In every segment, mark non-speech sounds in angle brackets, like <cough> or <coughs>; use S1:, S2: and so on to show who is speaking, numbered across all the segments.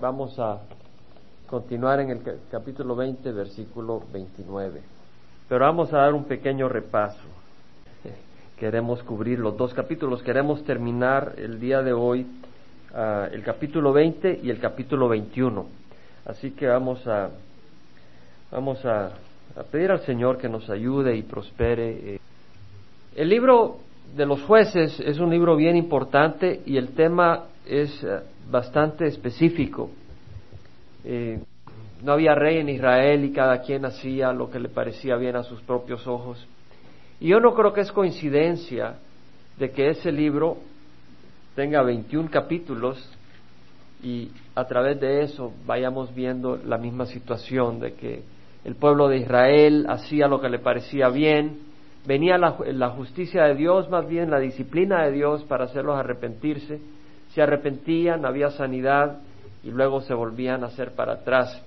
S1: Vamos a continuar en el capítulo 20, versículo 29. Pero vamos a dar un pequeño repaso. <laughs> Queremos cubrir los dos capítulos. Queremos terminar el día de hoy uh, el capítulo 20 y el capítulo 21. Así que vamos a, vamos a, a pedir al Señor que nos ayude y prospere. El libro de los jueces es un libro bien importante y el tema es eh, bastante específico. Eh, no había rey en Israel y cada quien hacía lo que le parecía bien a sus propios ojos. Y yo no creo que es coincidencia de que ese libro tenga 21 capítulos y a través de eso vayamos viendo la misma situación de que el pueblo de Israel hacía lo que le parecía bien, venía la, la, justicia de Dios, más bien la disciplina de Dios para hacerlos arrepentirse, se arrepentían, había sanidad y luego se volvían a hacer para atrás.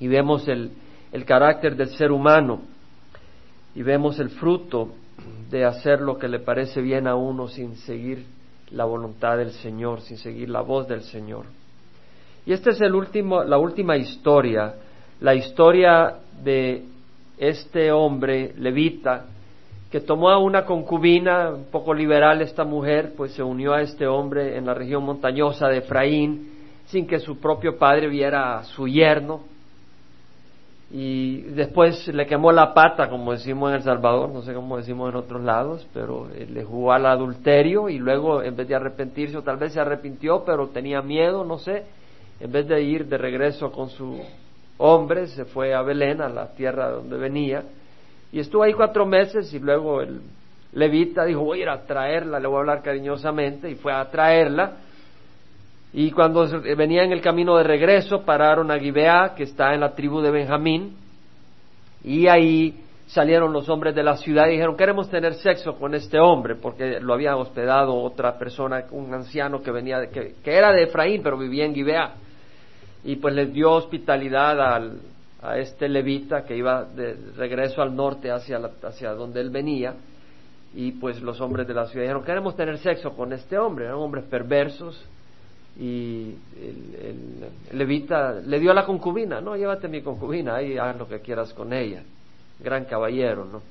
S1: Y vemos el, el carácter del ser humano y vemos el fruto de hacer lo que le parece bien a uno sin seguir la voluntad del Señor, sin seguir la voz del Señor. Y esta es el último, la última historia, la historia de este hombre levita que tomó a una concubina, un poco liberal esta mujer, pues se unió a este hombre en la región montañosa de Efraín, sin que su propio padre viera a su yerno. Y después le quemó la pata, como decimos en El Salvador, no sé cómo decimos en otros lados, pero le jugó al adulterio y luego en vez de arrepentirse, o tal vez se arrepintió, pero tenía miedo, no sé, en vez de ir de regreso con su hombre, se fue a Belén, a la tierra donde venía, y estuvo ahí cuatro meses y luego el levita dijo, voy a ir a traerla, le voy a hablar cariñosamente y fue a traerla. Y cuando venía en el camino de regreso, pararon a Gibeá, que está en la tribu de Benjamín, y ahí salieron los hombres de la ciudad y dijeron, queremos tener sexo con este hombre, porque lo había hospedado otra persona, un anciano que venía, de, que, que era de Efraín, pero vivía en Gibeá. Y pues les dio hospitalidad al, a este levita que iba de regreso al norte hacia, hacia donde él venía y pues los hombres de la ciudad dijeron queremos tener sexo con este hombre eran hombres perversos y el, levita le dio a la concubina no llévate mi concubina ahí haz lo que quieras con ella gran caballero no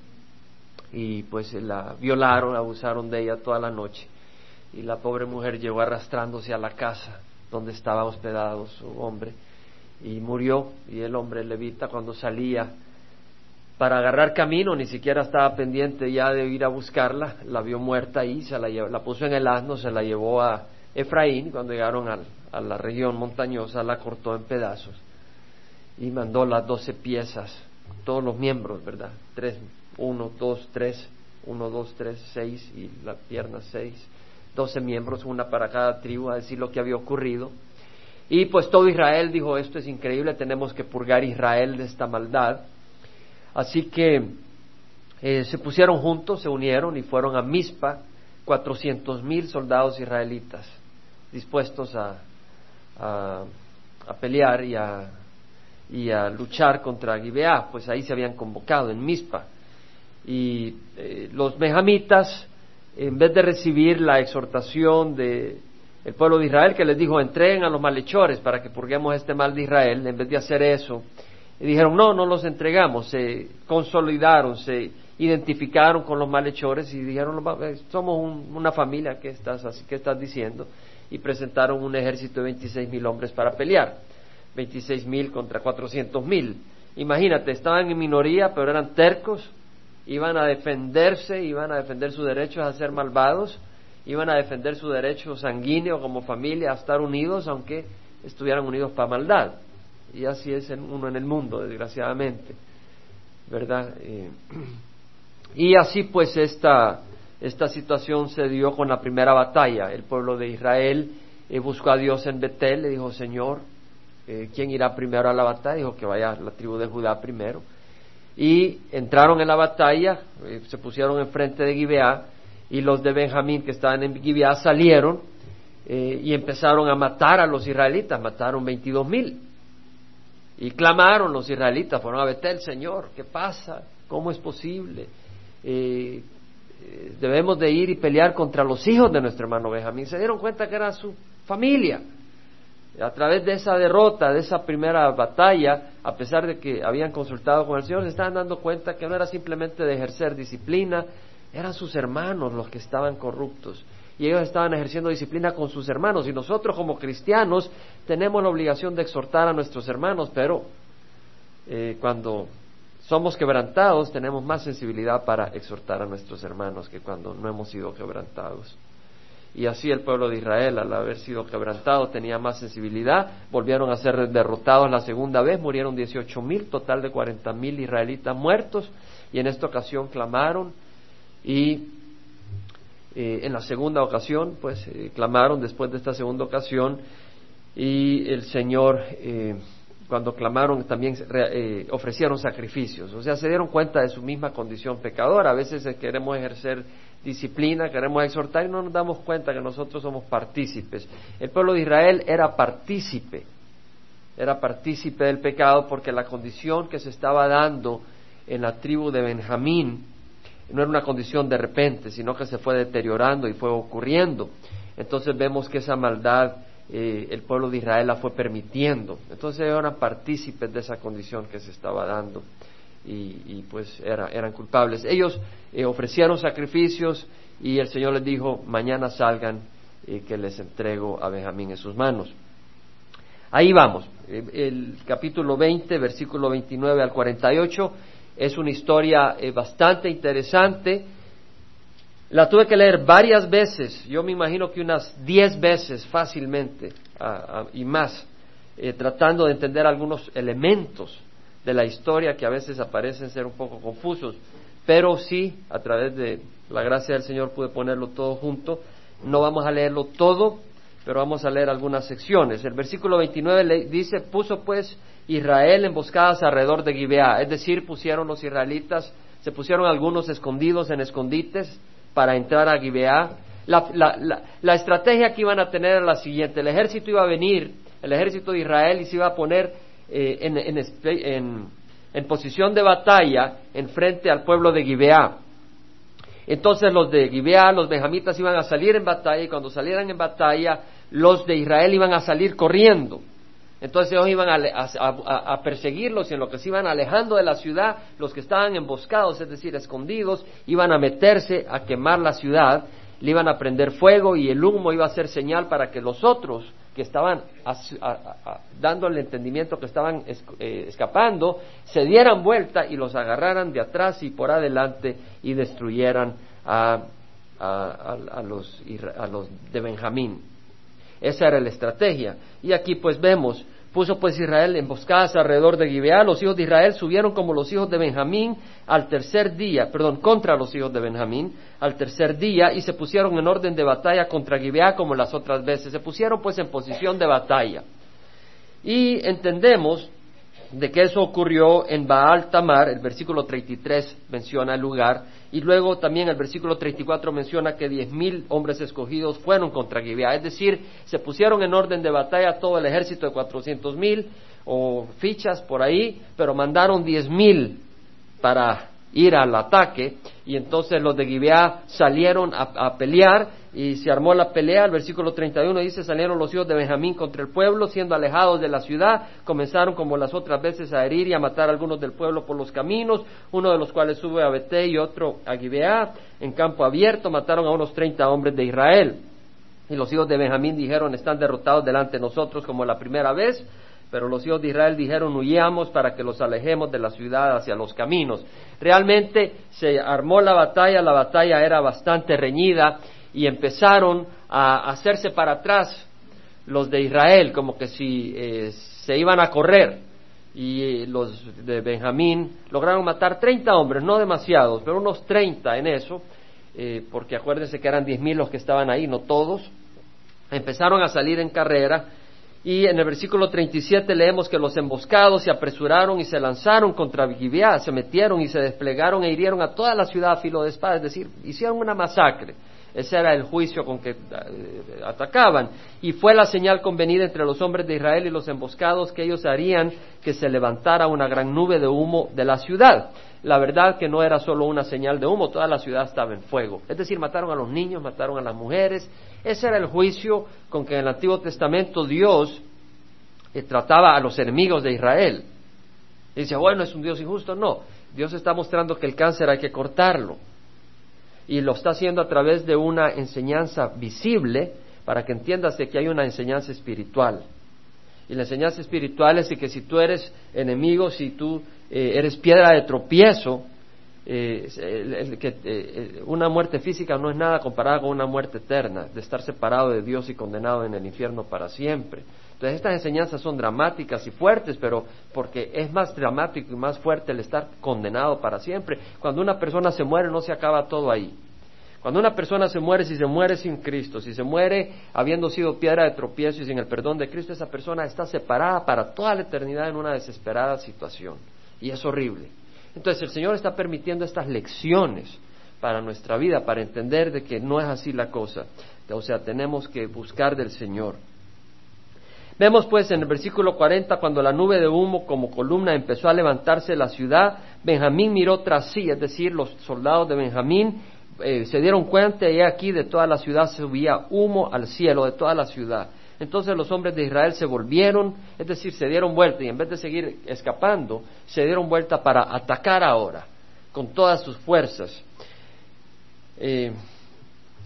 S1: y pues la violaron abusaron de ella toda la noche y la pobre mujer llegó arrastrándose a la casa donde estaba hospedado su hombre y murió y el hombre levita cuando salía para agarrar camino ni siquiera estaba pendiente ya de ir a buscarla la vio muerta ahí se la, la puso en el asno se la llevó a Efraín cuando llegaron a la región montañosa la cortó en pedazos y mandó las doce piezas todos los miembros verdad tres uno dos tres uno dos tres seis y la pierna seis doce miembros una para cada tribu a decir lo que había ocurrido y pues todo Israel dijo, esto es increíble, tenemos que purgar Israel de esta maldad. Así que eh, se pusieron juntos, se unieron y fueron a Mizpa, cuatrocientos mil soldados israelitas dispuestos a, a, pelear y a, y a luchar contra Gibeá, pues ahí se habían convocado en Mizpa. Y eh, los mejamitas, en vez de recibir la exhortación de el pueblo de Israel que les dijo entreguen a los malhechores para que purguemos este mal de Israel, en vez de hacer eso, y dijeron no, no los entregamos, se consolidaron, se identificaron con los malhechores y dijeron eh, somos una familia, ¿qué estás, ¿qué estás diciendo? Y presentaron un ejército de 26 mil hombres para pelear, 26 mil contra 400 mil. Imagínate, estaban en minoría, pero eran tercos, iban a defenderse, iban a defender sus derechos a ser malvados iban a defender su derecho sanguíneo como familia a estar unidos, aunque estuvieran unidos para maldad. Y así es uno en el mundo, desgraciadamente. ¿Verdad? Eh, <clears throat> y así pues esta, esta situación se dio con la primera batalla. El pueblo de Israel eh, buscó a Dios en Betel, le dijo, Señor, eh, ¿quién irá primero a la batalla? Dijo que vaya la tribu de Judá primero. Y entraron en la batalla, se pusieron enfrente de Gibeá, y los de Benjamín que estaban en Gibeá salieron eh, y empezaron a matar a los israelitas, mataron 22 mil. Y clamaron los israelitas, fueron a Betel, Señor, ¿qué pasa? ¿Cómo es posible? Eh, eh, debemos de ir y pelear contra los hijos de nuestro hermano Benjamín. Se dieron cuenta que era su familia. a través de esa derrota, de esa primera batalla, a pesar de que habían consultado con el Señor, se estaban dando cuenta que no era simplemente de ejercer disciplina, eran sus hermanos los que estaban corruptos. Y ellos estaban ejerciendo disciplina con sus hermanos. Y nosotros como cristianos tenemos la obligación de exhortar a nuestros hermanos, pero eh, cuando somos quebrantados tenemos más sensibilidad para exhortar a nuestros hermanos que cuando no hemos sido quebrantados. Y así el pueblo de Israel, al haber sido quebrantado, tenía más sensibilidad. Volvieron a ser derrotados la segunda vez, murieron dieciocho mil, total de cuarenta mil israelitas muertos. Y en esta ocasión clamaron y eh, en la segunda ocasión, pues eh, clamaron después de esta segunda ocasión y el Señor, eh, cuando clamaron, también ofrecieron sacrificios. O sea, se dieron cuenta de su misma condición pecadora. A veces queremos ejercer disciplina, queremos exhortar y no nos damos cuenta que nosotros somos partícipes. El pueblo de Israel era partícipe, era partícipe del pecado porque la condición que se estaba dando en la tribu de Benjamín no era una condición de repente, sino que se fue deteriorando y fue ocurriendo. Entonces vemos que esa maldad eh, el pueblo de Israel la fue permitiendo. Entonces eran partícipes de esa condición que se estaba dando y, pues eran culpables. Ellos eh, ofrecieron sacrificios y el Señor les dijo, mañana salgan eh, que les entrego a Benjamín en sus manos. Ahí vamos, eh, el capítulo 20, versículo 29 al 48, es una historia bastante interesante. La tuve que leer varias veces, yo me imagino que unas diez veces fácilmente y más, tratando de entender algunos elementos de la historia que a veces aparecen ser un poco confusos, pero sí, a través de la gracia del Señor pude ponerlo todo junto. No vamos a leerlo todo, pero vamos a leer algunas secciones. El versículo 29 le dice, puso pues Israel emboscadas alrededor de Gibeá, es decir, pusieron los israelitas, se pusieron algunos escondidos en escondites para entrar a Gibeá. La, estrategia que iban a tener era la siguiente, el ejército iba a venir, el ejército de Israel y se iba a poner eh, en, posición de batalla en frente al pueblo de Gibeá. Entonces los de Gibeá, los benjamitas iban a salir en batalla y cuando salieran en batalla los de Israel iban a salir corriendo. Entonces ellos iban a, perseguirlos y en lo que se iban alejando de la ciudad, los que estaban emboscados, es decir, escondidos, iban a meterse a quemar la ciudad, le iban a prender fuego y el humo iba a ser señal para que los otros que estaban dando el entendimiento que estaban eh, escapando, se dieran vuelta y los agarraran de atrás y por adelante y destruyeran a, los, a los de Benjamín. Esa era la estrategia. Y aquí pues vemos Puso pues Israel emboscadas alrededor de Gibeá. Los hijos de Israel subieron como los hijos de Benjamín al tercer día, perdón, contra los hijos de Benjamín al tercer día y se pusieron en orden de batalla contra Gibeá como las otras veces. Se pusieron pues en posición de batalla. Y entendemos de que eso ocurrió en Baal Tamar, el versículo 33 menciona el lugar, y luego también el versículo 34 menciona que diez mil hombres escogidos fueron contra Gibeá, es decir, se pusieron en orden de batalla todo el ejército de cuatrocientos mil o fichas por ahí, pero mandaron diez mil para ir al ataque y entonces los de Gibeá salieron a, pelear y se armó la pelea. El versículo 31 dice, salieron los hijos de Benjamín contra el pueblo, siendo alejados de la ciudad, comenzaron como las otras veces a herir y a matar a algunos del pueblo por los caminos, uno de los cuales sube a Beté y otro a Gibeá, en campo abierto, mataron a unos treinta hombres de Israel. Y los hijos de Benjamín dijeron, están derrotados delante de nosotros como la primera vez, pero los hijos de Israel dijeron, huyamos para que los alejemos de la ciudad hacia los caminos. Realmente se armó la batalla, la batalla era bastante reñida y empezaron a hacerse para atrás los de Israel, como que si eh, se iban a correr. Y eh, los de Benjamín lograron matar 30 hombres, no demasiados, pero unos 30 en eso, eh, porque acuérdense que eran 10.000 los que estaban ahí, no todos. Empezaron a salir en carrera y en el versículo 37 leemos que los emboscados se apresuraron y se lanzaron contra Gibeá, se metieron y se desplegaron e hirieron a toda la ciudad a filo de espada, es decir, hicieron una masacre. Ese era el juicio con que eh, atacaban. Y fue la señal convenida entre los hombres de Israel y los emboscados que ellos harían que se levantara una gran nube de humo de la ciudad. La verdad que no era solo una señal de humo, toda la ciudad estaba en fuego. Es decir, mataron a los niños, mataron a las mujeres. Ese era el juicio con que en el Antiguo Testamento Dios eh, trataba a los enemigos de Israel. Y dice, bueno, es un Dios injusto. No, Dios está mostrando que el cáncer hay que cortarlo. Y lo está haciendo a través de una enseñanza visible para que entiendas de que hay una enseñanza espiritual. Y la enseñanza espiritual es que si tú eres enemigo, si tú eh, eres piedra de tropiezo, eh, que, eh, una muerte física no es nada comparada con una muerte eterna, de estar separado de Dios y condenado en el infierno para siempre. Entonces estas enseñanzas son dramáticas y fuertes, pero porque es más dramático y más fuerte el estar condenado para siempre. Cuando una persona se muere no se acaba todo ahí. Cuando una persona se muere, si se muere sin Cristo, si se muere habiendo sido piedra de tropiezo y sin el perdón de Cristo, esa persona está separada para toda la eternidad en una desesperada situación. Y es horrible. Entonces el Señor está permitiendo estas lecciones para nuestra vida, para entender de que no es así la cosa. O sea, tenemos que buscar del Señor. Vemos pues en el versículo 40, cuando la nube de humo como columna empezó a levantarse la ciudad, Benjamín miró tras sí, es decir, los soldados de Benjamín eh, se dieron cuenta y aquí de toda la ciudad subía humo al cielo, de toda la ciudad. Entonces los hombres de Israel se volvieron, es decir, se dieron vuelta y en vez de seguir escapando, se dieron vuelta para atacar ahora con todas sus fuerzas. Eh,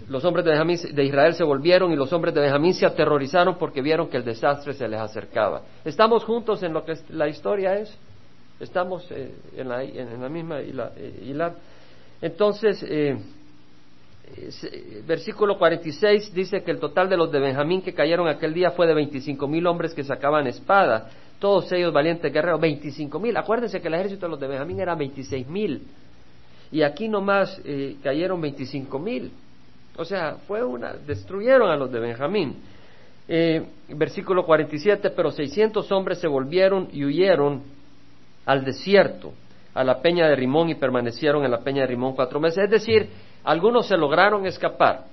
S1: los hombres de, de, Israel se volvieron y los hombres de Benjamín se aterrorizaron porque vieron que el desastre se les acercaba. ¿Estamos juntos en lo que la historia es? ¿Estamos eh, en, la, misma hilar? Entonces, eh, versículo 46 dice que el total de los de Benjamín que cayeron aquel día fue de 25 mil hombres que sacaban espada, todos ellos valientes guerreros, 25 mil. Acuérdense que el ejército de los de Benjamín era 26 mil y aquí nomás eh, cayeron 25 mil. O sea, fue una, destruyeron a los de Benjamín. Eh, versículo 47, pero 600 hombres se volvieron y huyeron al desierto, a la peña de Rimón y permanecieron en la peña de Rimón cuatro meses. Es decir, algunos se lograron escapar.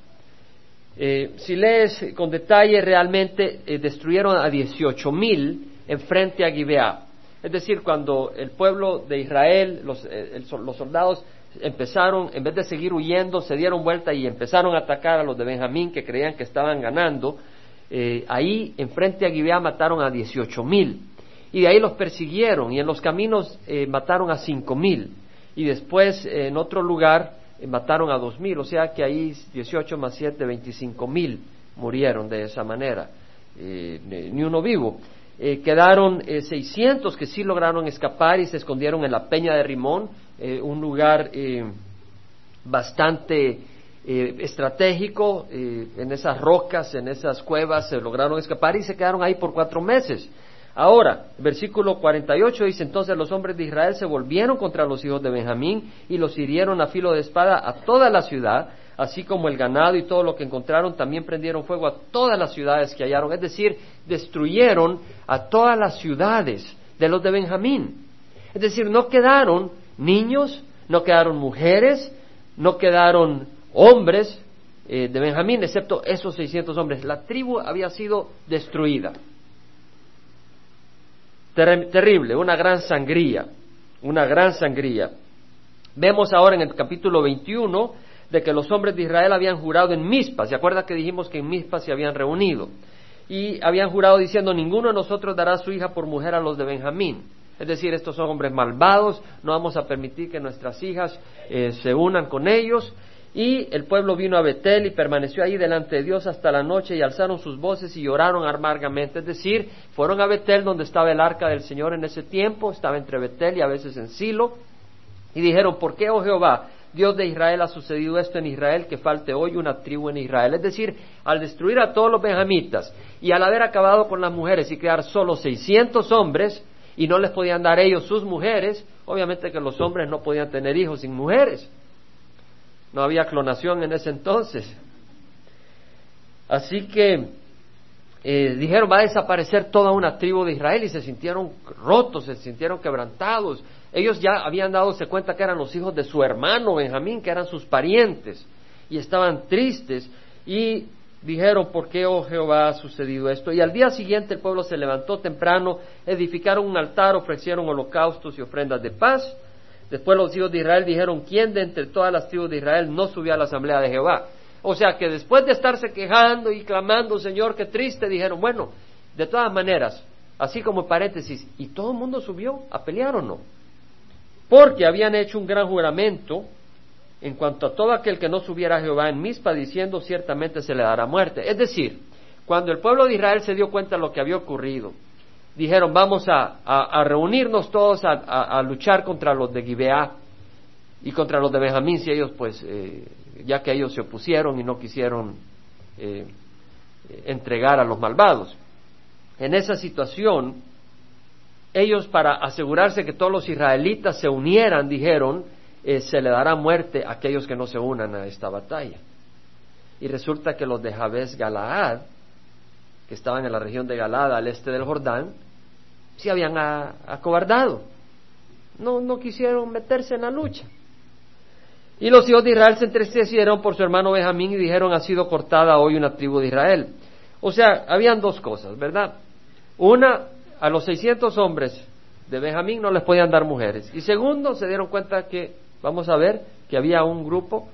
S1: Eh, si lees con detalle, realmente eh, destruyeron a 18 mil en frente a Gibeá. Es decir, cuando el pueblo de Israel, los, eh, los, soldados empezaron, en vez de seguir huyendo, se dieron vuelta y empezaron a atacar a los de Benjamín que creían que estaban ganando, ahí en frente a Gibeá mataron a 18 mil. Y de ahí los persiguieron y en los caminos mataron a cinco mil. Y después en otro lugar eh, mataron a dos mil, o sea que ahí 18 más 7, 25 mil murieron de esa manera, eh, ni uno vivo. Eh, quedaron 600 que sí lograron escapar y se escondieron en la peña de Rimón, un lugar bastante estratégico, en esas rocas, en esas cuevas, se lograron escapar y se quedaron ahí por cuatro meses. Ahora, versículo 48 dice, entonces los hombres de Israel se volvieron contra los hijos de Benjamín y los hirieron a filo de espada a toda la ciudad, así como el ganado y todo lo que encontraron, también prendieron fuego a todas las ciudades que hallaron, es decir, destruyeron a todas las ciudades de los de Benjamín. Es decir, no quedaron niños, no quedaron mujeres, no quedaron hombres eh, de Benjamín, excepto esos 600 hombres. La tribu había sido destruida terrible, una gran sangría, una gran sangría. Vemos ahora en el capítulo 21 de que los hombres de Israel habían jurado en Mispa. ¿Se acuerda que dijimos que en Mispa se habían reunido? Y habían jurado diciendo, ninguno de nosotros dará su hija por mujer a los de Benjamín. Es decir, estos son hombres malvados, no vamos a permitir que nuestras hijas eh, se unan con ellos. Y el pueblo vino a Betel y permaneció ahí delante de Dios hasta la noche y alzaron sus voces y lloraron amargamente. Es decir, fueron a Betel donde estaba el arca del Señor en ese tiempo, estaba entre Betel y a veces en Silo, y dijeron, ¿por qué, oh Jehová, Dios de Israel ha sucedido esto en Israel, que falte hoy una tribu en Israel? Es decir, al destruir a todos los benjamitas y al haber acabado con las mujeres y crear solo 600 hombres, y no les podían dar ellos sus mujeres, obviamente que los hombres no podían tener hijos sin mujeres. No había clonación en ese entonces. Así que eh, dijeron, va a desaparecer toda una tribu de Israel y se sintieron rotos, se sintieron quebrantados. Ellos ya habían dado cuenta que eran los hijos de su hermano Benjamín, que eran sus parientes, y estaban tristes y dijeron, ¿por qué, oh Jehová, ha sucedido esto? Y al día siguiente el pueblo se levantó temprano, edificaron un altar, ofrecieron holocaustos y ofrendas de paz, Después los hijos de Israel dijeron, ¿quién de entre todas las tribus de Israel no subió a la asamblea de Jehová? O sea que después de estarse quejando y clamando, Señor, qué triste, dijeron, bueno, de todas maneras, así como paréntesis, ¿y todo el mundo subió a pelear o no? Porque habían hecho un gran juramento en cuanto a todo aquel que no subiera a Jehová en mispa, diciendo ciertamente se le dará muerte. Es decir, cuando el pueblo de Israel se dio cuenta de lo que había ocurrido, dijeron vamos a, reunirnos todos a, luchar contra los de Gibeá y contra los de Benjamín, si ellos pues, eh, ya que ellos se opusieron y no quisieron eh, entregar a los malvados. En esa situación, ellos para asegurarse que todos los israelitas se unieran, dijeron, eh, se le dará muerte a aquellos que no se unan a esta batalla. Y resulta que los de Jabes Galaad, que estaban en la región de Galaad al este del Jordán, se habían acobardado. No, no quisieron meterse en la lucha. Y los hijos de Israel se entristecieron por su hermano Benjamín y dijeron, ha sido cortada hoy una tribu de Israel. O sea, habían dos cosas, ¿verdad? Una, a los 600 hombres de Benjamín no les podían dar mujeres. Y segundo, se dieron cuenta que vamos a ver que había un grupo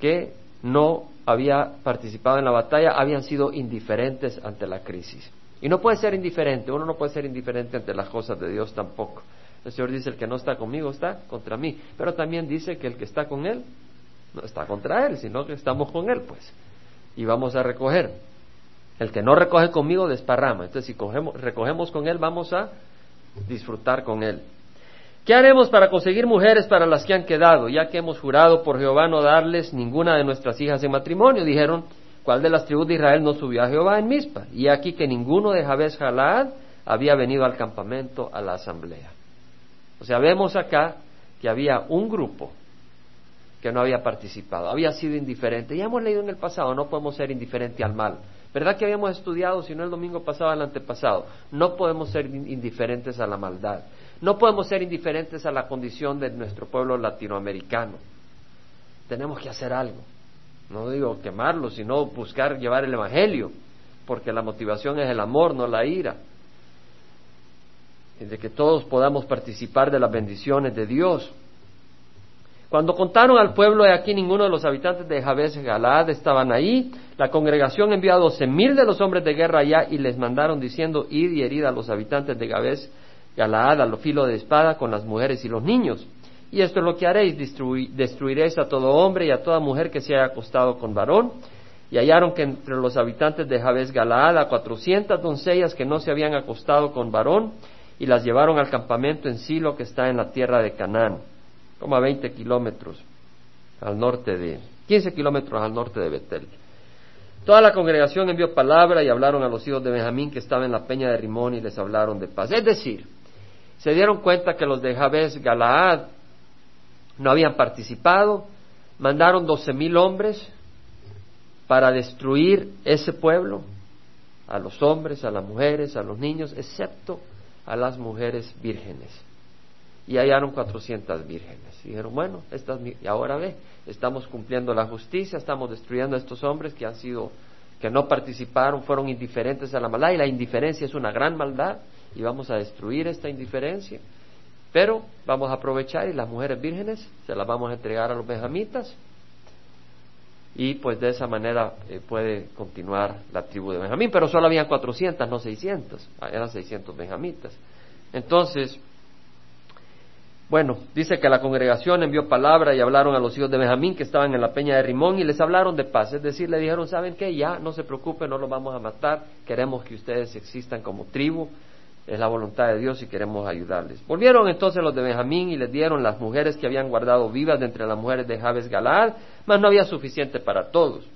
S1: que no había participado en la batalla, habían sido indiferentes ante la crisis. Y no puede ser indiferente, uno no puede ser indiferente ante las cosas de Dios tampoco. El Señor dice, el que no está conmigo está contra mí, pero también dice que el que está con Él no está contra Él, sino que estamos con Él, pues. Y vamos a recoger. El que no recoge conmigo desparrama. Entonces, si recogemos con Él, vamos a disfrutar con Él. ¿Qué haremos para conseguir mujeres para las que han quedado, ya que hemos jurado por Jehová no darles ninguna de nuestras hijas en matrimonio? Dijeron, ¿cuál de las tribus de Israel no subió a Jehová en Mizpa? Y aquí que ninguno de Jabes Jalad había venido al campamento a la asamblea. O sea, vemos acá que había un grupo que no había participado, había sido indiferente. Ya hemos leído en el pasado, no podemos ser indiferentes al mal. ¿Verdad que habíamos estudiado, si no el domingo pasado, el antepasado? No podemos ser indiferentes a la maldad. No podemos ser indiferentes a la condición de nuestro pueblo latinoamericano. Tenemos que hacer algo. No digo quemarlo, sino buscar llevar el Evangelio, porque la motivación es el amor, no la ira. Y de que todos podamos participar de las bendiciones de Dios. Cuando contaron al pueblo de aquí, ninguno de los habitantes de Jabes Galad estaban ahí. La congregación envió a doce mil de los hombres de guerra allá y les mandaron diciendo, id y herid a los habitantes de Jabes Galaad a lo filo de espada con las mujeres y los niños. Y esto es lo que haréis, destruiréis a todo hombre y a toda mujer que se haya acostado con varón. Y hallaron que entre los habitantes de Jabes Galaad a cuatrocientas doncellas que no se habían acostado con varón, y las llevaron al campamento en Silo que está en la tierra de Canaán, como a veinte kilómetros al norte de, quince kilómetros al norte de Betel. Toda la congregación envió palabra y hablaron a los hijos de Benjamín que estaban en la peña de Rimón y les hablaron de paz. Es decir, se dieron cuenta que los de Jabes Galaad no habían participado, mandaron doce mil hombres para destruir ese pueblo, a los hombres, a las mujeres, a los niños, excepto a las mujeres vírgenes. Y hallaron cuatrocientas vírgenes. Y dijeron, bueno, estas, y ahora ve, estamos cumpliendo la justicia, estamos destruyendo a estos hombres que han sido, que no participaron, fueron indiferentes a la maldad, y la indiferencia es una gran maldad, y vamos a destruir esta indiferencia. Pero vamos a aprovechar y las mujeres vírgenes se las vamos a entregar a los benjamitas y pues de esa manera eh, puede continuar la tribu de Benjamín, pero solo habían 400, no 600, ah, eran 600 benjamitas. Entonces, bueno, dice que la congregación envió palabra y hablaron a los hijos de Benjamín que estaban en la peña de Rimón y les hablaron de paz, es decir, le dijeron, ¿saben qué? Ya, no se preocupen, no los vamos a matar, queremos que ustedes existan como tribu, es la voluntad de Dios y queremos ayudarles. Volvieron entonces los de Benjamín y les dieron las mujeres que habían guardado vivas de entre las mujeres de Jabes Galaad, mas no había suficiente para todos.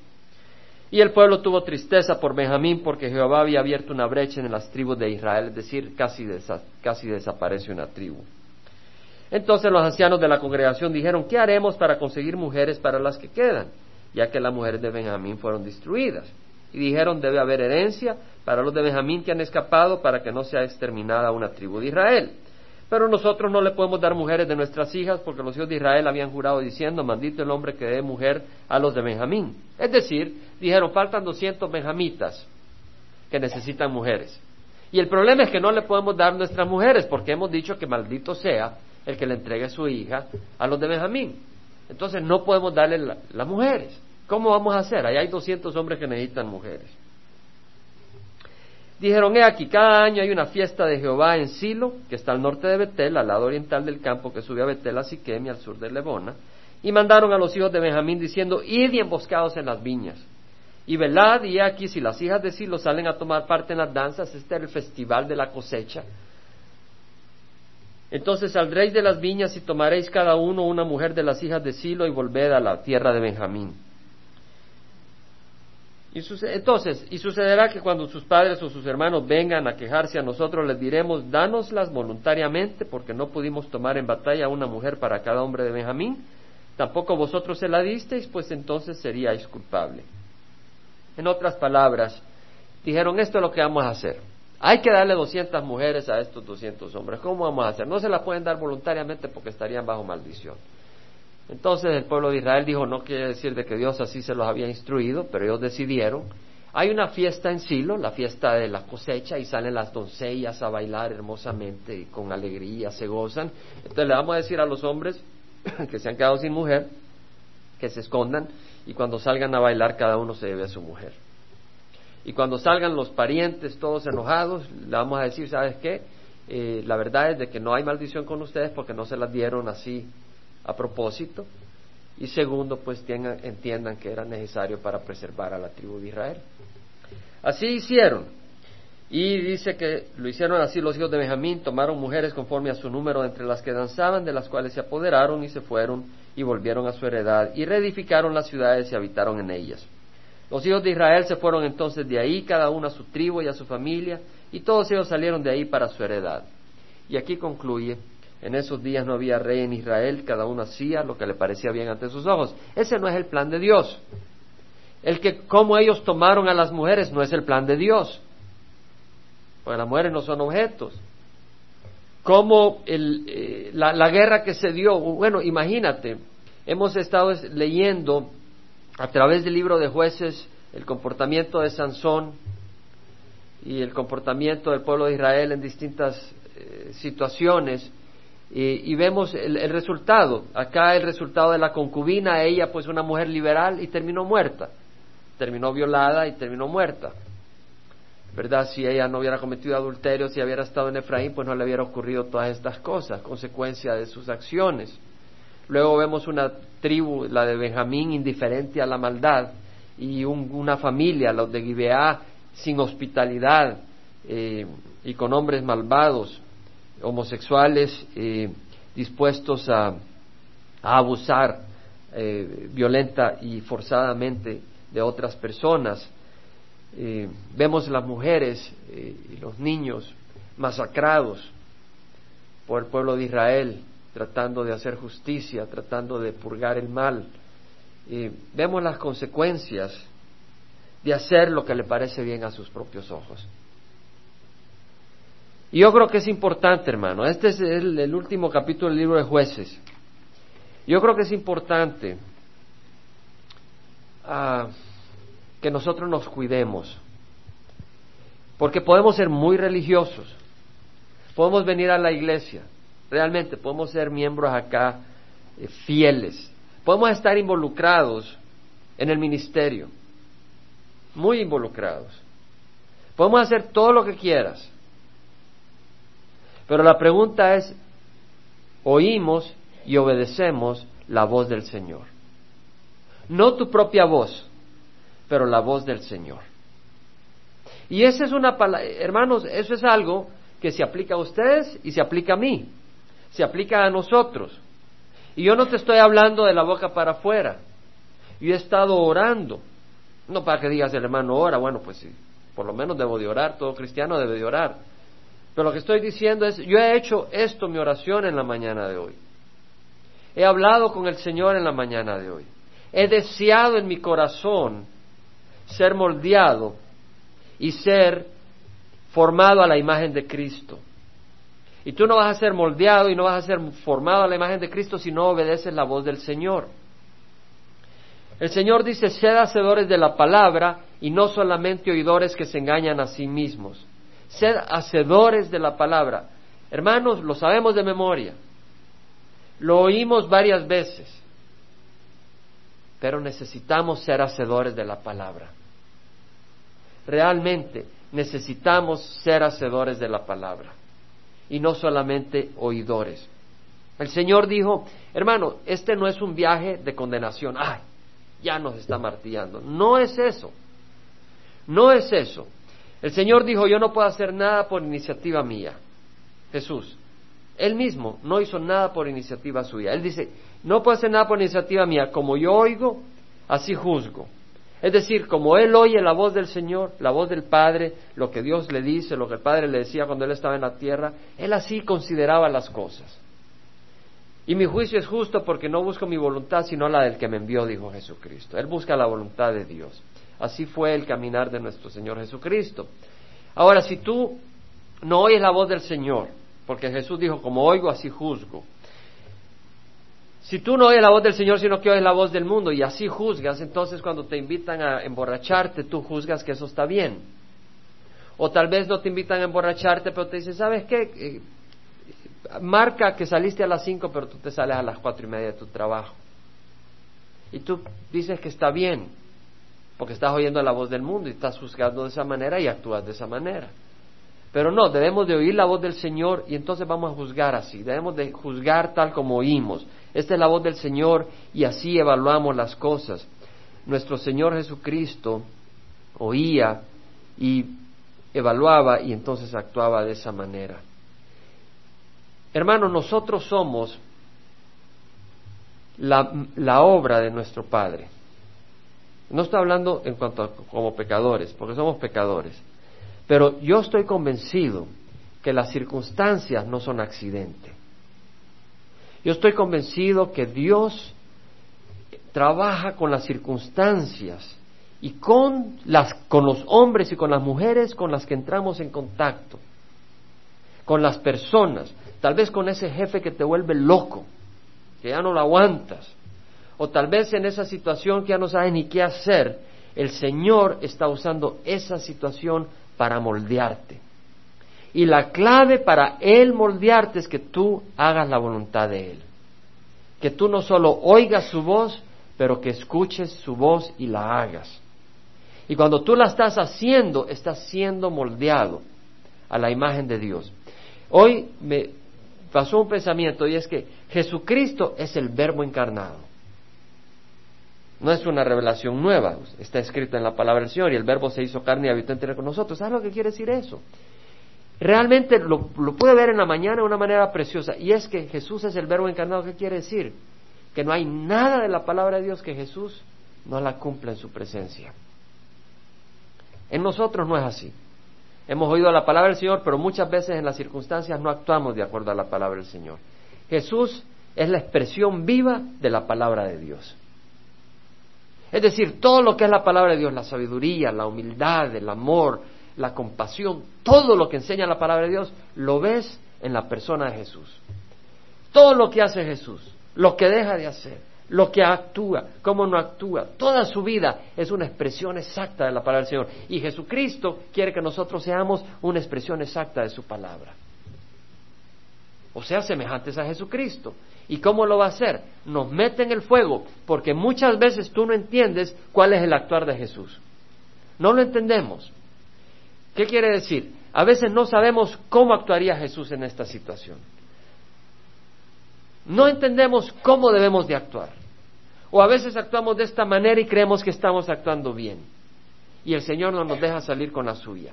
S1: Y el pueblo tuvo tristeza por Benjamín porque Jehová había abierto una brecha en las tribus de Israel, es decir, casi, casi desaparece una tribu. Entonces los ancianos de la congregación dijeron, ¿qué haremos para conseguir mujeres para las que quedan? Ya que las mujeres de Benjamín fueron destruidas. Y dijeron, debe haber herencia para los de Benjamín que han escapado para que no sea exterminada una tribu de Israel. Pero nosotros no le podemos dar mujeres de nuestras hijas porque los hijos de Israel habían jurado diciendo, maldito el hombre que dé mujer a los de Benjamín. Es decir, dijeron, faltan 200 benjamitas que necesitan mujeres. Y el problema es que no le podemos dar nuestras mujeres porque hemos dicho que maldito sea el que le entregue su hija a los de Benjamín. Entonces no podemos darle las mujeres. ¿Cómo vamos a hacer? Ahí hay 200 hombres que necesitan mujeres. Dijeron, he aquí, cada año hay una fiesta de Jehová en Silo, que está al norte de Betel, al lado oriental del campo que sube a Betel, a Siquem y al sur de Lebona. Y mandaron a los hijos de Benjamín diciendo, id y emboscados en las viñas. Y velad, y aquí, si las hijas de Silo salen a tomar parte en las danzas, este era el festival de la cosecha. Entonces saldréis de las viñas y tomaréis cada uno una mujer de las hijas de Silo y volved a la tierra de Benjamín. Y entonces, y sucederá que cuando sus padres o sus hermanos vengan a quejarse a nosotros, les diremos, dánoslas voluntariamente, porque no pudimos tomar en batalla una mujer para cada hombre de Benjamín. Tampoco vosotros se la disteis, pues entonces seríais culpable. En otras palabras, dijeron, esto es lo que vamos a hacer. Hay que darle 200 mujeres a estos 200 hombres. ¿Cómo vamos a hacer? No se las pueden dar voluntariamente porque estarían bajo maldición. Entonces el pueblo de Israel dijo, no quiere decir de que Dios así se los había instruido, pero ellos decidieron. Hay una fiesta en Silo, la fiesta de la cosecha, y salen las doncellas a bailar hermosamente y con alegría se gozan. Entonces le vamos a decir a los hombres <coughs> que se han quedado sin mujer, que se escondan, y cuando salgan a bailar cada uno se debe a su mujer. Y cuando salgan los parientes todos enojados, le vamos a decir, ¿sabes qué? Eh, la verdad es de que no hay maldición con ustedes porque no se las dieron así a propósito. Y segundo, pues entiendan que era necesario para preservar a la tribu de Israel. Así hicieron. Y dice que lo hicieron así los hijos de Benjamín, tomaron mujeres conforme a su número entre las que danzaban, de las cuales se apoderaron y se fueron y volvieron a su heredad y reedificaron las ciudades y habitaron en ellas. Los hijos de Israel se fueron entonces de ahí, cada uno a su tribu y a su familia, y todos ellos salieron de ahí para su heredad. Y aquí concluye en esos días no había rey en Israel, cada uno hacía lo que le parecía bien ante sus ojos. Ese no es el plan de Dios. El que como ellos tomaron a las mujeres no es el plan de Dios. Porque las mujeres no son objetos. Como eh, la, la guerra que se dio, bueno, imagínate, hemos estado leyendo a través del libro de jueces el comportamiento de Sansón y el comportamiento del pueblo de Israel en distintas eh, situaciones y, vemos el, resultado. Acá el resultado de la concubina, ella pues una mujer liberal y terminó muerta. Terminó violada y terminó muerta. ¿Verdad? Si ella no hubiera cometido adulterio, si hubiera estado en Efraín, pues no le hubiera ocurrido todas estas cosas, consecuencia de sus acciones. Luego vemos una tribu, la de Benjamín, indiferente a la maldad, y una familia, los de Gibeá, sin hospitalidad eh, y con hombres malvados homosexuales eh, dispuestos a, abusar eh, violenta y forzadamente de otras personas. Eh, vemos las mujeres y los niños masacrados por el pueblo de Israel, tratando de hacer justicia, tratando de purgar el mal. vemos las consecuencias de hacer lo que le parece bien a sus propios ojos. Y yo creo que es importante, hermano. Este es el, último capítulo del libro de jueces. Yo creo que es importante ah, que nosotros nos cuidemos. Porque podemos ser muy religiosos. Podemos venir a la iglesia. Realmente podemos ser miembros acá eh, fieles. Podemos estar involucrados en el ministerio. Muy involucrados. Podemos hacer todo lo que quieras. Pero la pregunta es, oímos y obedecemos la voz del Señor. No tu propia voz, pero la voz del Señor. Y esa es una palabra, hermanos, eso es algo que se aplica a ustedes y se aplica a mí, se aplica a nosotros. Y yo no te estoy hablando de la boca para afuera. Yo he estado orando, no para que digas el hermano ora, bueno, pues sí, por lo menos debo de orar, todo cristiano debe de orar. Pero lo que estoy diciendo es, yo he hecho esto, mi oración en la mañana de hoy. He hablado con el Señor en la mañana de hoy. He deseado en mi corazón ser moldeado y ser formado a la imagen de Cristo. Y tú no vas a ser moldeado y no vas a ser formado a la imagen de Cristo si no obedeces la voz del Señor. El Señor dice, sed hacedores de la palabra y no solamente oidores que se engañan a sí mismos. Ser hacedores de la palabra. Hermanos, lo sabemos de memoria. Lo oímos varias veces. Pero necesitamos ser hacedores de la palabra. Realmente necesitamos ser hacedores de la palabra y no solamente oidores. El Señor dijo, hermano, este no es un viaje de condenación. Ay, ya nos está martillando. No es eso. No es eso. El Señor dijo, yo no puedo hacer nada por iniciativa mía. Jesús. Él mismo no hizo nada por iniciativa suya. Él dice, no puedo hacer nada por iniciativa mía. Como yo oigo, así juzgo. Es decir, como él oye la voz del Señor, la voz del Padre, lo que Dios le dice, lo que el Padre le decía cuando él estaba en la tierra, él así consideraba las cosas. Y mi juicio es justo porque no busco mi voluntad, sino la del que me envió, dijo Jesucristo. Él busca la voluntad de Dios. Así fue el caminar de nuestro Señor Jesucristo. Ahora, si tú no oyes la voz del Señor, porque Jesús dijo, como oigo, así juzgo. Si tú no oyes la voz del Señor, sino que oyes la voz del mundo y así juzgas, entonces cuando te invitan a emborracharte, tú juzgas que eso está bien. O tal vez no te invitan a emborracharte, pero te dicen, ¿sabes qué? Eh, marca que saliste a las cinco, pero tú te sales a las cuatro y media de tu trabajo. Y tú dices que está bien, porque estás oyendo la voz del mundo y estás juzgando de esa manera y actúas de esa manera. Pero no, debemos de oír la voz del Señor y entonces vamos a juzgar así, debemos de juzgar tal como oímos. Esta es la voz del Señor y así evaluamos las cosas. Nuestro Señor Jesucristo oía y evaluaba y entonces actuaba de esa manera. Hermanos, nosotros somos la, la, obra de nuestro Padre. No estoy hablando en cuanto a como pecadores, porque somos pecadores. Pero yo estoy convencido que las circunstancias no son accidente. Yo estoy convencido que Dios trabaja con las circunstancias y con, las, con los hombres y con las mujeres con las que entramos en contacto, con las personas. Tal vez con ese jefe que te vuelve loco, que ya no lo aguantas. O tal vez en esa situación que ya no sabes ni qué hacer, el Señor está usando esa situación para moldearte. Y la clave para Él moldearte es que tú hagas la voluntad de Él. Que tú no solo oigas su voz, pero que escuches su voz y la hagas. Y cuando tú la estás haciendo, estás siendo moldeado a la imagen de Dios. Hoy me pasó un pensamiento y es que Jesucristo es el verbo encarnado. No es una revelación nueva, está escrito en la palabra del Señor y el verbo se hizo carne y habitó entre nosotros. ¿Sabes lo que quiere decir eso? Realmente lo, lo puede ver en la mañana de una manera preciosa y es que Jesús es el verbo encarnado. ¿Qué quiere decir? Que no hay nada de la palabra de Dios que Jesús no la cumpla en su presencia. En nosotros no es así. Hemos oído la palabra del Señor, pero muchas veces en las circunstancias no actuamos de acuerdo a la palabra del Señor. Jesús es la expresión viva de la palabra de Dios. Es decir, todo lo que es la palabra de Dios, la sabiduría, la humildad, el amor, la compasión, todo lo que enseña la palabra de Dios, lo ves en la persona de Jesús. Todo lo que hace Jesús, lo que deja de hacer, lo que actúa, cómo no actúa. Toda su vida es una expresión exacta de la palabra del Señor. Y Jesucristo quiere que nosotros seamos una expresión exacta de su palabra. O sea, semejantes a Jesucristo. ¿Y cómo lo va a hacer? Nos mete en el fuego, porque muchas veces tú no entiendes cuál es el actuar de Jesús. No lo entendemos. ¿Qué quiere decir? A veces no sabemos cómo actuaría Jesús en esta situación. No entendemos cómo debemos de actuar. O a veces actuamos de esta manera y creemos que estamos actuando bien. Y el Señor no nos deja salir con la suya.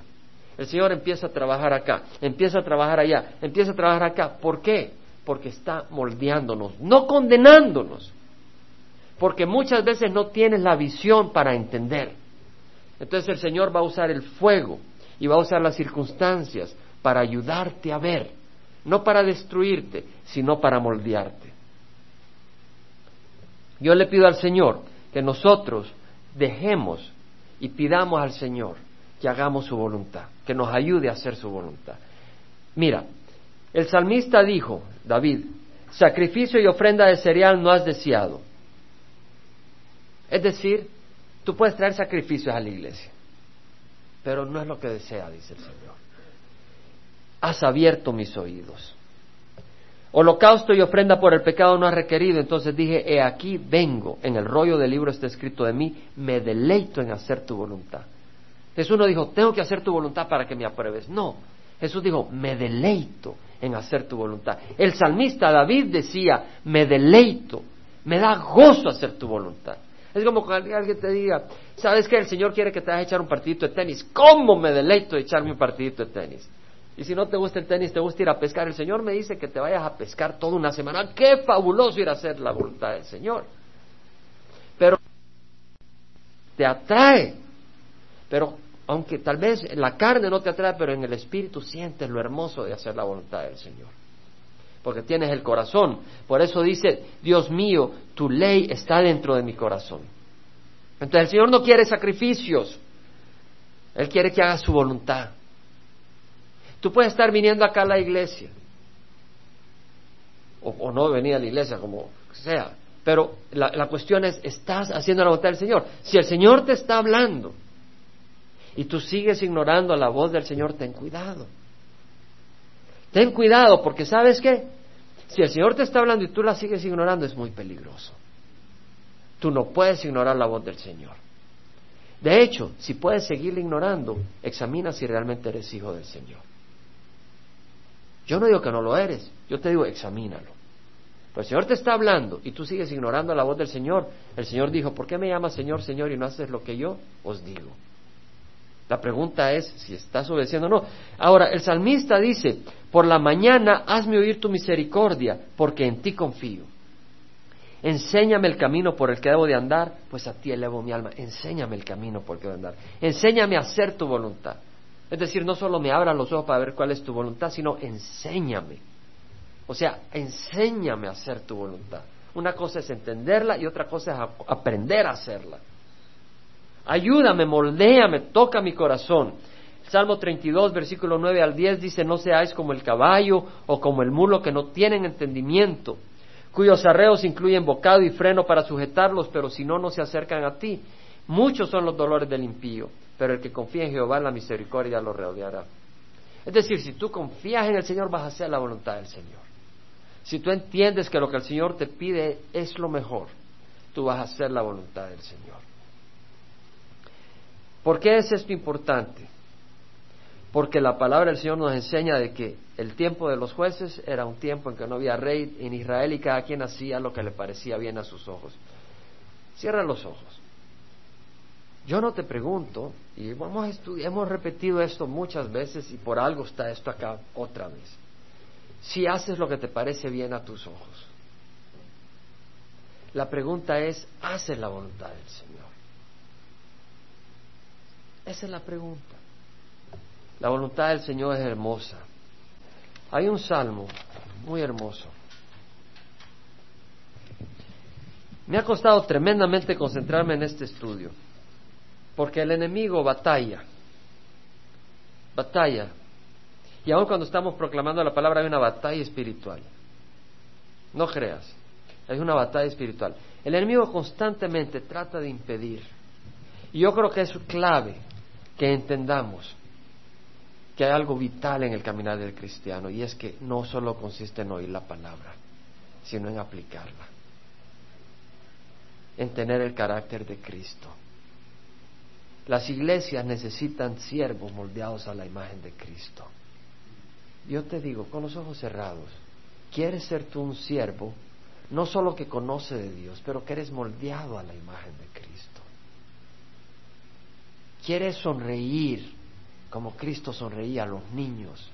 S1: El Señor empieza a trabajar acá, empieza a trabajar allá, empieza a trabajar acá. ¿Por qué? Porque está moldeándonos, no condenándonos. Porque muchas veces no tienes la visión para entender. Entonces el Señor va a usar el fuego y va a usar las circunstancias para ayudarte a ver no para destruirte, sino para moldearte. Yo le pido al Señor que nosotros dejemos y pidamos al Señor que hagamos su voluntad, que nos ayude a hacer su voluntad. Mira, el salmista dijo, David, sacrificio y ofrenda de cereal no has deseado. Es decir, tú puedes traer sacrificios a la iglesia, pero no es lo que desea, dice el Señor has abierto mis oídos. Holocausto y ofrenda por el pecado no has requerido, entonces dije, he aquí vengo, en el rollo del libro está escrito de mí, me deleito en hacer tu voluntad. Jesús no dijo, tengo que hacer tu voluntad para que me apruebes. No, Jesús dijo, me deleito en hacer tu voluntad. El salmista David decía, me deleito, me da gozo hacer tu voluntad. Es como que alguien te diga, ¿sabes que el Señor quiere que te vayas a echar un partidito de tenis? ¿Cómo me deleito de echarme un partidito de tenis? Y si no te gusta el tenis, te gusta ir a pescar. El Señor me dice que te vayas a pescar toda una semana. ¡Qué fabuloso ir a hacer la voluntad del Señor! Pero te atrae. Pero aunque tal vez la carne no te atrae, pero en el espíritu sientes lo hermoso de hacer la voluntad del Señor. Porque tienes el corazón. Por eso dice, Dios mío, tu ley está dentro de mi corazón. Entonces el Señor no quiere sacrificios. Él quiere que hagas su voluntad. Tú puedes estar viniendo acá a la iglesia, o, no venir a la iglesia, como sea, pero la, la cuestión es, ¿estás haciendo la voluntad del Señor? Si el Señor te está hablando y tú sigues ignorando la voz del Señor, ten cuidado. Ten cuidado, porque sabes qué? Si el Señor te está hablando y tú la sigues ignorando, es muy peligroso. Tú no puedes ignorar la voz del Señor. De hecho, si puedes seguirle ignorando, examina si realmente eres hijo del Señor. Yo no digo que no lo eres, yo te digo examínalo. Pero el Señor te está hablando y tú sigues ignorando la voz del Señor. El Señor dijo, ¿por qué me llamas Señor, Señor y no haces lo que yo os digo? La pregunta es si estás obedeciendo o no. Ahora, el salmista dice, por la mañana hazme oír tu misericordia, porque en ti confío. Enséñame el camino por el que debo de andar, pues a ti elevo mi alma. Enséñame el camino por el que debo de andar. Enséñame a hacer tu voluntad. Es decir, no solo me abra los ojos para ver cuál es tu voluntad, sino enséñame. O sea, enséñame a hacer tu voluntad. Una cosa es entenderla y otra cosa es aprender a hacerla. Ayúdame, moldéame, toca mi corazón. Salmo 32, versículo 9 al 10 dice, no seáis como el caballo o como el mulo que no tienen entendimiento, cuyos arreos incluyen bocado y freno para sujetarlos, pero si no, no se acercan a ti. Muchos son los dolores del impío, pero el que confía en Jehová, la misericordia lo rodeará. Es decir, si tú confías en el Señor, vas a hacer la voluntad del Señor. Si tú entiendes que lo que el Señor te pide es lo mejor, tú vas a hacer la voluntad del Señor. ¿Por qué es esto importante? Porque la palabra del Señor nos enseña de que el tiempo de los jueces era un tiempo en que no había rey en Israel y cada quien hacía lo que le parecía bien a sus ojos. Cierra los ojos. Yo no te pregunto, y vamos a hemos repetido esto muchas veces y por algo está esto acá otra vez. Si haces lo que te parece bien a tus ojos. La pregunta es, ¿haces la voluntad del Señor? Esa es la pregunta. La voluntad del Señor es hermosa. Hay un salmo muy hermoso. Me ha costado tremendamente concentrarme en este estudio. Porque el enemigo batalla, batalla. Y aún cuando estamos proclamando la palabra hay una batalla espiritual. No creas, hay una batalla espiritual. El enemigo constantemente trata de impedir. Y yo creo que es clave que entendamos que hay algo vital en el caminar del cristiano y es que no solo consiste en oír la palabra, sino en aplicarla, en tener el carácter de Cristo. Las iglesias necesitan siervos moldeados a la imagen de Cristo. Yo te digo, con los ojos cerrados, ¿quieres ser tú un siervo? No solo que conoce de Dios, pero que eres moldeado a la imagen de Cristo. ¿Quieres sonreír como Cristo sonreía a los niños?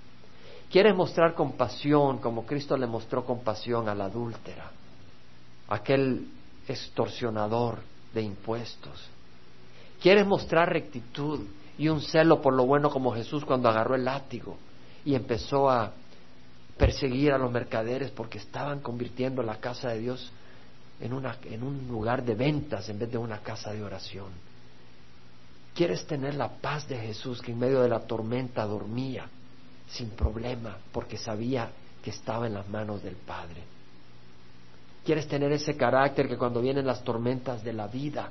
S1: ¿Quieres mostrar compasión como Cristo le mostró compasión a la adúltera, aquel extorsionador de impuestos? ¿Quieres mostrar rectitud y un celo por lo bueno como Jesús cuando agarró el látigo y empezó a perseguir a los mercaderes porque estaban convirtiendo la casa de Dios en, en un lugar de ventas en vez de una casa de oración? ¿Quieres tener la paz de Jesús que en medio de la tormenta dormía sin problema porque sabía que estaba en las manos del Padre? ¿Quieres tener ese carácter que cuando vienen las tormentas de la vida,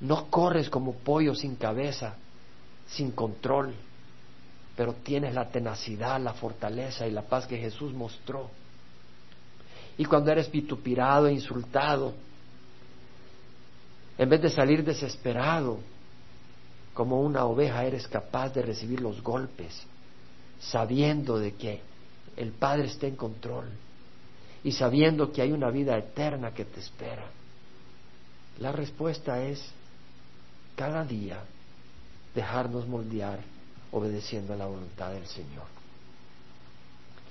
S1: no corres como pollo sin cabeza, sin control, pero tienes la tenacidad, la fortaleza y la paz que Jesús mostró. Y cuando eres vitupirado e insultado, en vez de salir desesperado,
S2: como una oveja eres capaz de recibir los golpes, sabiendo de que el Padre está en control y sabiendo que hay una vida eterna que te espera? La respuesta es cada día dejarnos moldear obedeciendo a la voluntad del Señor.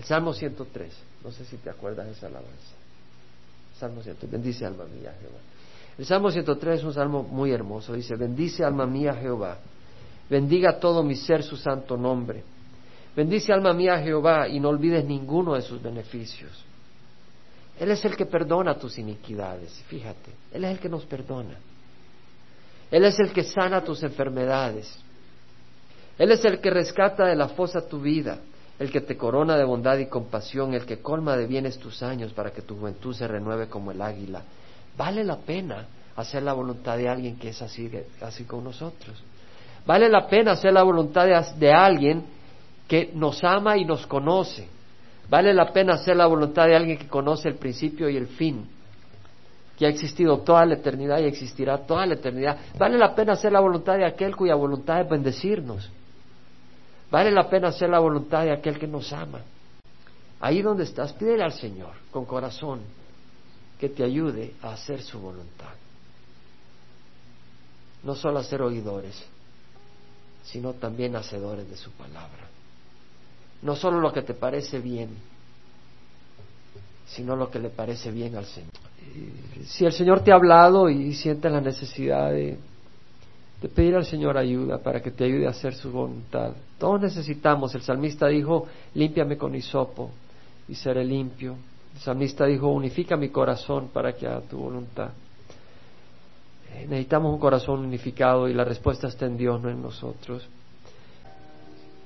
S2: Salmo 103, no sé si te acuerdas de esa alabanza. Salmo 103, bendice alma mía Jehová. El Salmo 103 es un salmo muy hermoso, dice, bendice alma mía Jehová, bendiga todo mi ser su santo nombre. Bendice alma mía Jehová y no olvides ninguno de sus beneficios. Él es el que perdona tus iniquidades, fíjate, Él es el que nos perdona. Él es el que sana tus enfermedades. Él es el que rescata de la fosa tu vida, el que te corona de bondad y compasión, el que colma de bienes tus años para que tu juventud se renueve como el águila. Vale la pena hacer la voluntad de alguien que es así, así con nosotros. Vale la pena hacer la voluntad de, de alguien que nos ama y nos conoce. Vale la pena hacer la voluntad de alguien que conoce el principio y el fin, que ha existido toda la eternidad y existirá toda la eternidad. Vale la pena hacer la voluntad de aquel cuya voluntad es bendecirnos. Vale la pena hacer la voluntad de aquel que nos ama. Ahí donde estás, pídele al Señor con corazón que te ayude a hacer su voluntad. No solo a ser oidores, sino también hacedores de su palabra. No solo lo que te parece bien, sino lo que le parece bien al Señor. Si el Señor te ha hablado y sientes la necesidad de de pedir al Señor ayuda para que te ayude a hacer su voluntad. Todos necesitamos. El salmista dijo, límpiame con hisopo y seré limpio. El salmista dijo, unifica mi corazón para que haga tu voluntad. Eh, necesitamos un corazón unificado y la respuesta está en Dios, no en nosotros.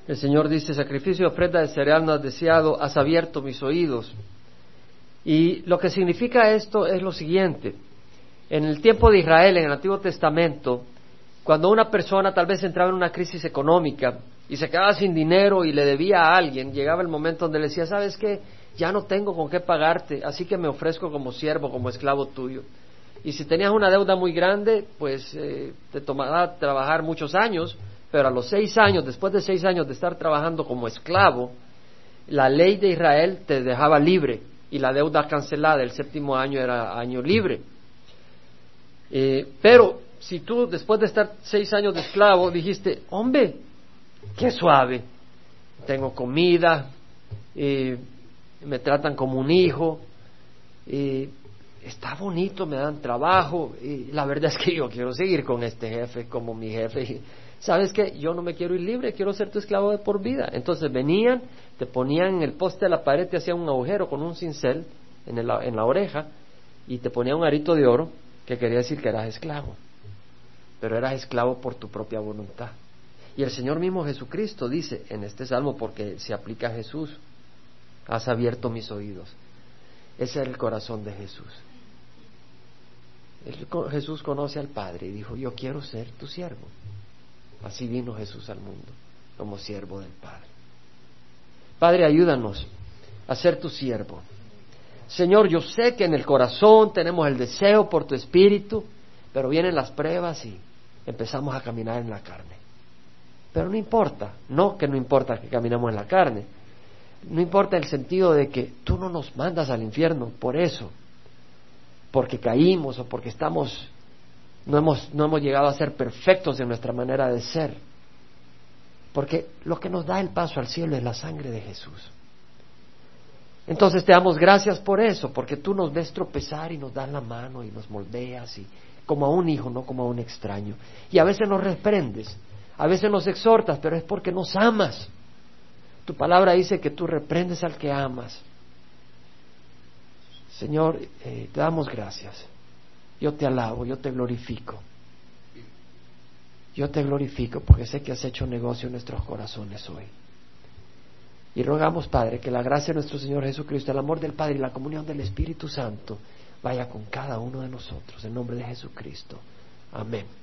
S2: El Señor dice, sacrificio y ofrenda de cereal no has deseado, has abierto mis oídos. Y lo que significa esto es lo siguiente. En el tiempo de Israel, en el Antiguo Testamento, cuando una persona tal vez entraba en una crisis económica y se quedaba sin dinero y le debía a alguien, llegaba el momento donde le decía, ¿sabes qué? Ya no tengo con qué pagarte, así que me ofrezco como siervo, como esclavo tuyo. Y si tenías una deuda muy grande, pues eh, te tomará trabajar muchos años, pero a los seis años, después de seis años de estar trabajando como esclavo, la ley de Israel te dejaba libre y la deuda cancelada, el séptimo año era año libre. Eh, pero si tú después de estar seis años de esclavo dijiste, hombre, qué suave, tengo comida, me tratan como un hijo, está bonito, me dan trabajo, y la verdad es que yo quiero seguir con este jefe como mi jefe. ¿Sabes qué? Yo no me quiero ir libre, quiero ser tu esclavo de por vida. Entonces venían, te ponían en el poste de la pared, te hacían un agujero con un cincel en, en la oreja y te ponían un arito de oro que quería decir que eras esclavo pero eras esclavo por tu propia voluntad. Y el Señor mismo Jesucristo dice en este salmo, porque se aplica a Jesús, has abierto mis oídos. Ese era el corazón de Jesús. Jesús conoce al Padre y dijo, yo quiero ser tu siervo. Así vino Jesús al mundo, como siervo del Padre. Padre, ayúdanos a ser tu siervo. Señor, yo sé que en el corazón tenemos el deseo por tu espíritu, pero vienen las pruebas y empezamos a caminar en la carne. Pero no importa, no que no importa que caminemos en la carne, no importa el sentido de que tú no nos mandas al infierno por eso, porque caímos o porque estamos, no hemos, no hemos llegado a ser perfectos en nuestra manera de ser, porque lo que nos da el paso al cielo es la sangre de Jesús. Entonces te damos gracias por eso, porque tú nos ves tropezar y nos das la mano y nos moldeas y, como a un hijo, no como a un extraño. Y a veces nos reprendes, a veces nos exhortas, pero es porque nos amas. Tu palabra dice que tú reprendes al que amas. Señor, eh, te damos gracias. Yo te alabo, yo te glorifico. Yo te glorifico porque sé que has hecho negocio en nuestros corazones hoy. Y rogamos, Padre, que la gracia de nuestro Señor Jesucristo, el amor del Padre y la comunión del Espíritu Santo vaya con cada uno de nosotros. En nombre de Jesucristo. Amén.